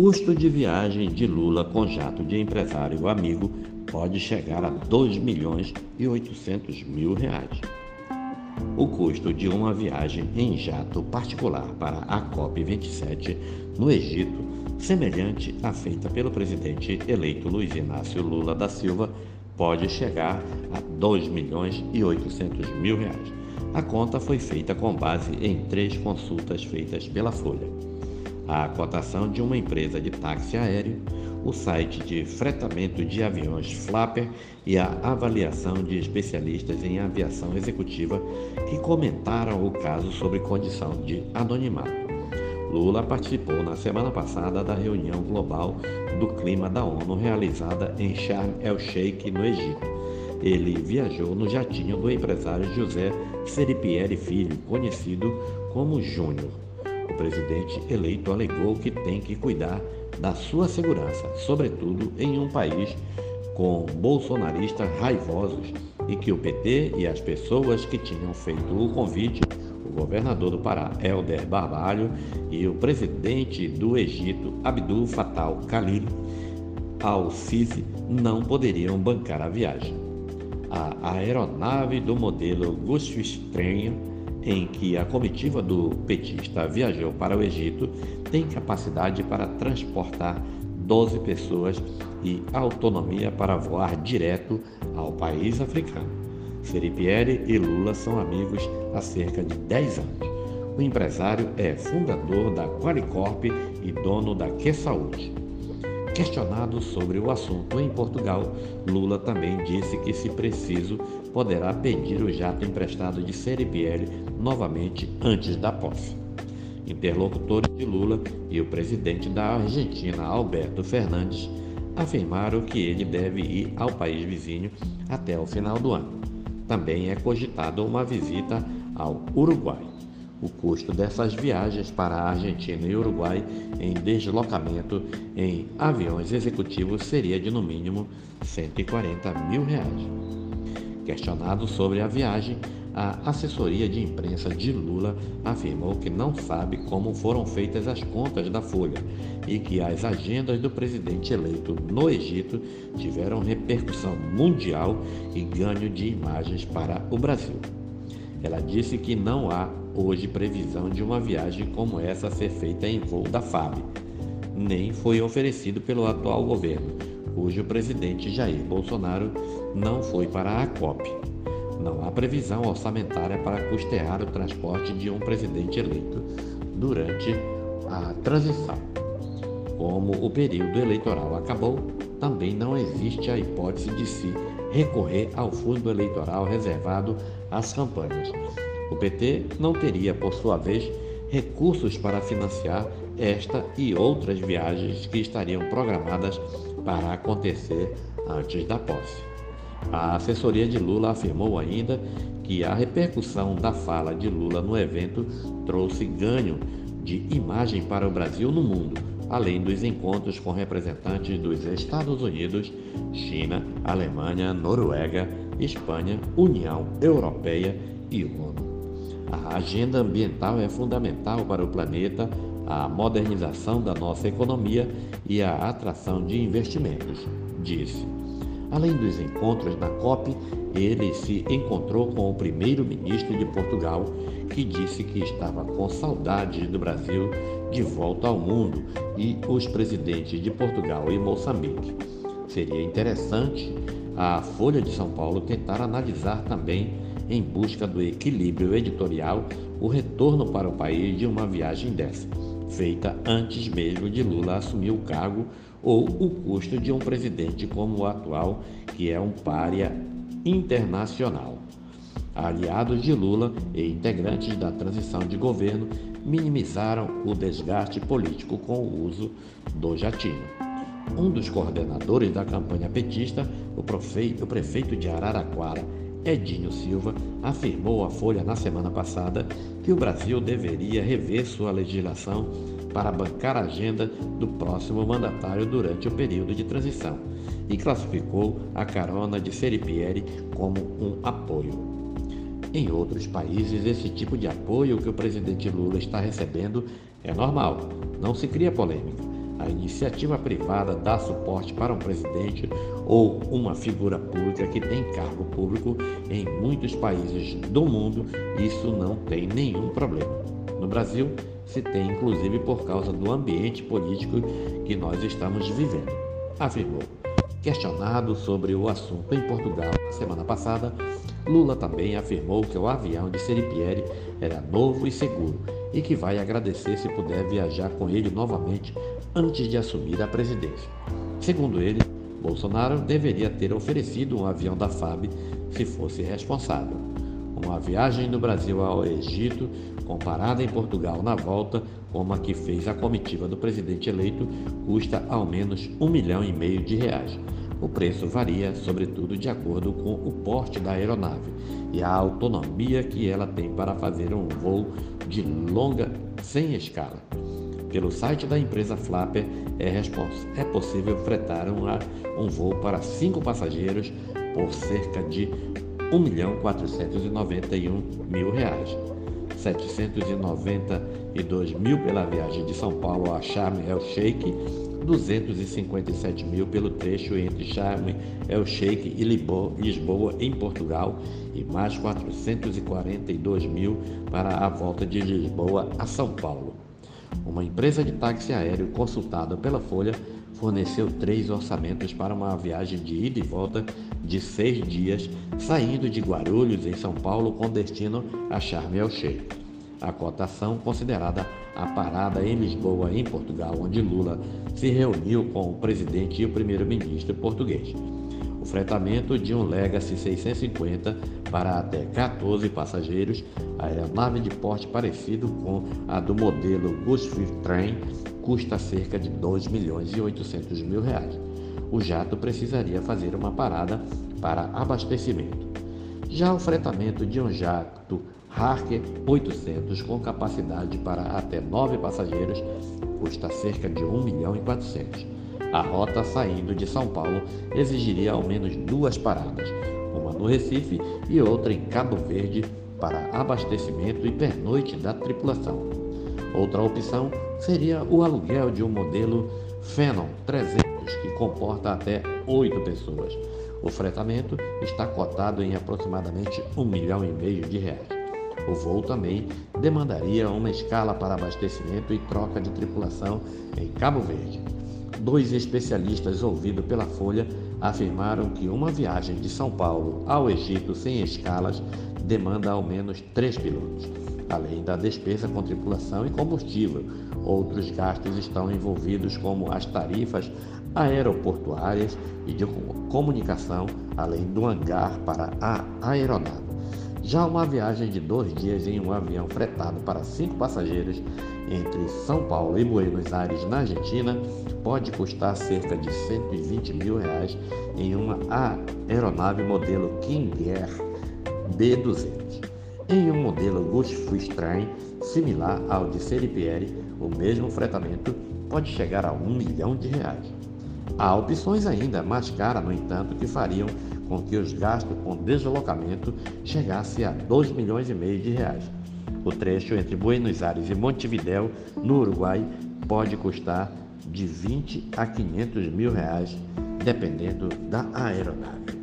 custo de viagem de Lula com jato de empresário amigo pode chegar a 2 milhões e 800 mil reais. O custo de uma viagem em jato particular para a COP27 no Egito, semelhante à feita pelo presidente eleito Luiz Inácio Lula da Silva, pode chegar a 2 milhões e 800 mil reais. A conta foi feita com base em três consultas feitas pela Folha. A cotação de uma empresa de táxi aéreo, o site de fretamento de aviões Flapper e a avaliação de especialistas em aviação executiva que comentaram o caso sob condição de anonimato. Lula participou na semana passada da reunião global do clima da ONU realizada em Sharm el-Sheikh, no Egito. Ele viajou no jatinho do empresário José Seripieri Filho, conhecido como Júnior. O presidente eleito alegou que tem que cuidar da sua segurança, sobretudo em um país com bolsonaristas raivosos e que o PT e as pessoas que tinham feito o convite, o governador do Pará, Helder Barbalho, e o presidente do Egito, Abdul Fattah Khalil al-Sisi, não poderiam bancar a viagem. A aeronave do modelo Gulfstream em que a comitiva do petista viajou para o Egito tem capacidade para transportar 12 pessoas e autonomia para voar direto ao país africano. Seripieri e Lula são amigos há cerca de 10 anos. O empresário é fundador da Qualicorp e dono da Que Saúde. Questionado sobre o assunto em Portugal, Lula também disse que, se preciso, poderá pedir o jato emprestado de Seripieri novamente antes da posse. Interlocutores de Lula e o presidente da Argentina, Alberto Fernandes, afirmaram que ele deve ir ao país vizinho até o final do ano. Também é cogitado uma visita ao Uruguai. O custo dessas viagens para a Argentina e Uruguai em deslocamento em aviões executivos seria de no mínimo 140 mil reais. Questionado sobre a viagem, a assessoria de imprensa de Lula afirmou que não sabe como foram feitas as contas da Folha e que as agendas do presidente eleito no Egito tiveram repercussão mundial e ganho de imagens para o Brasil. Ela disse que não há hoje previsão de uma viagem como essa ser feita em voo da FAB, nem foi oferecido pelo atual governo, cujo presidente Jair Bolsonaro não foi para a COP. Não há previsão orçamentária para custear o transporte de um presidente eleito durante a transição. Como o período eleitoral acabou, também não existe a hipótese de se recorrer ao fundo eleitoral reservado às campanhas. O PT não teria, por sua vez, recursos para financiar esta e outras viagens que estariam programadas para acontecer antes da posse. A assessoria de Lula afirmou ainda que a repercussão da fala de Lula no evento trouxe ganho de imagem para o Brasil no mundo, além dos encontros com representantes dos Estados Unidos, China, Alemanha, Noruega, Espanha, União Europeia e ONU. A agenda ambiental é fundamental para o planeta, a modernização da nossa economia e a atração de investimentos, disse. Além dos encontros na COP, ele se encontrou com o primeiro-ministro de Portugal, que disse que estava com saudades do Brasil de volta ao mundo, e os presidentes de Portugal e Moçambique. Seria interessante a Folha de São Paulo tentar analisar também, em busca do equilíbrio editorial, o retorno para o país de uma viagem dessa, feita antes mesmo de Lula assumir o cargo, ou o custo de um presidente como o atual, que é um pária internacional. Aliados de Lula e integrantes da transição de governo minimizaram o desgaste político com o uso do jatinho. Um dos coordenadores da campanha petista, o prefeito, o prefeito de Araraquara, Edinho Silva, afirmou à Folha na semana passada que o Brasil deveria rever sua legislação para bancar a agenda do próximo mandatário durante o período de transição e classificou a carona de Seripieri como um apoio. Em outros países, esse tipo de apoio que o presidente Lula está recebendo é normal, não se cria polêmica. A iniciativa privada dá suporte para um presidente ou uma figura pública que tem cargo público em muitos países do mundo, isso não tem nenhum problema. No Brasil, se tem inclusive por causa do ambiente político que nós estamos vivendo, afirmou. Questionado sobre o assunto em Portugal na semana passada, Lula também afirmou que o avião de Seripieri era novo e seguro e que vai agradecer se puder viajar com ele novamente antes de assumir a presidência. Segundo ele, Bolsonaro deveria ter oferecido um avião da FAB se fosse responsável. Uma viagem do Brasil ao Egito, comparada em Portugal na volta, como a que fez a comitiva do presidente eleito, custa ao menos um milhão e meio de reais. O preço varia, sobretudo, de acordo com o porte da aeronave e a autonomia que ela tem para fazer um voo de longa sem escala. Pelo site da empresa Flapper é, é possível fretar um, um voo para cinco passageiros por cerca de 1.491.000 reais. 792 mil pela viagem de São Paulo a Sharm el Sheikh, 257 mil pelo trecho entre Sharm el Sheikh e Lisboa, em Portugal, e mais 442 mil para a volta de Lisboa a São Paulo. Uma empresa de táxi aéreo consultada pela Folha forneceu três orçamentos para uma viagem de ida e volta de seis dias, saindo de Guarulhos, em São Paulo, com destino a Sharm el-Sheikh. A cotação, considerada a parada em Lisboa, em Portugal, onde Lula se reuniu com o presidente e o primeiro-ministro português fretamento de um Legacy 650 para até 14 passageiros, a aeronave de porte parecido com a do modelo Gulfstream Train custa cerca de 2 milhões e 800 mil reais. O jato precisaria fazer uma parada para abastecimento. Já o fretamento de um jato Harker 800 com capacidade para até 9 passageiros custa cerca de 1 milhão e 400 a rota saindo de São Paulo exigiria ao menos duas paradas, uma no Recife e outra em Cabo Verde para abastecimento e pernoite da tripulação. Outra opção seria o aluguel de um modelo Phenom 300 que comporta até oito pessoas. O fretamento está cotado em aproximadamente um milhão e meio de reais. O voo também demandaria uma escala para abastecimento e troca de tripulação em Cabo Verde. Dois especialistas ouvidos pela Folha afirmaram que uma viagem de São Paulo ao Egito sem escalas demanda ao menos três pilotos. Além da despesa com tripulação e combustível, outros gastos estão envolvidos, como as tarifas aeroportuárias e de comunicação, além do hangar para a aeronave. Já uma viagem de dois dias em um avião fretado para cinco passageiros entre São Paulo e Buenos Aires, na Argentina, pode custar cerca de 120 mil reais em uma aeronave modelo King Air B200. Em um modelo Gulfstream similar ao de Seripieri, o mesmo fretamento pode chegar a um milhão de reais. Há opções ainda mais caras, no entanto, que fariam com que os gastos com deslocamento chegassem a 2 milhões e meio de reais. O trecho entre Buenos Aires e Montevidéu, no Uruguai, pode custar de 20 a 500 mil reais, dependendo da aeronave.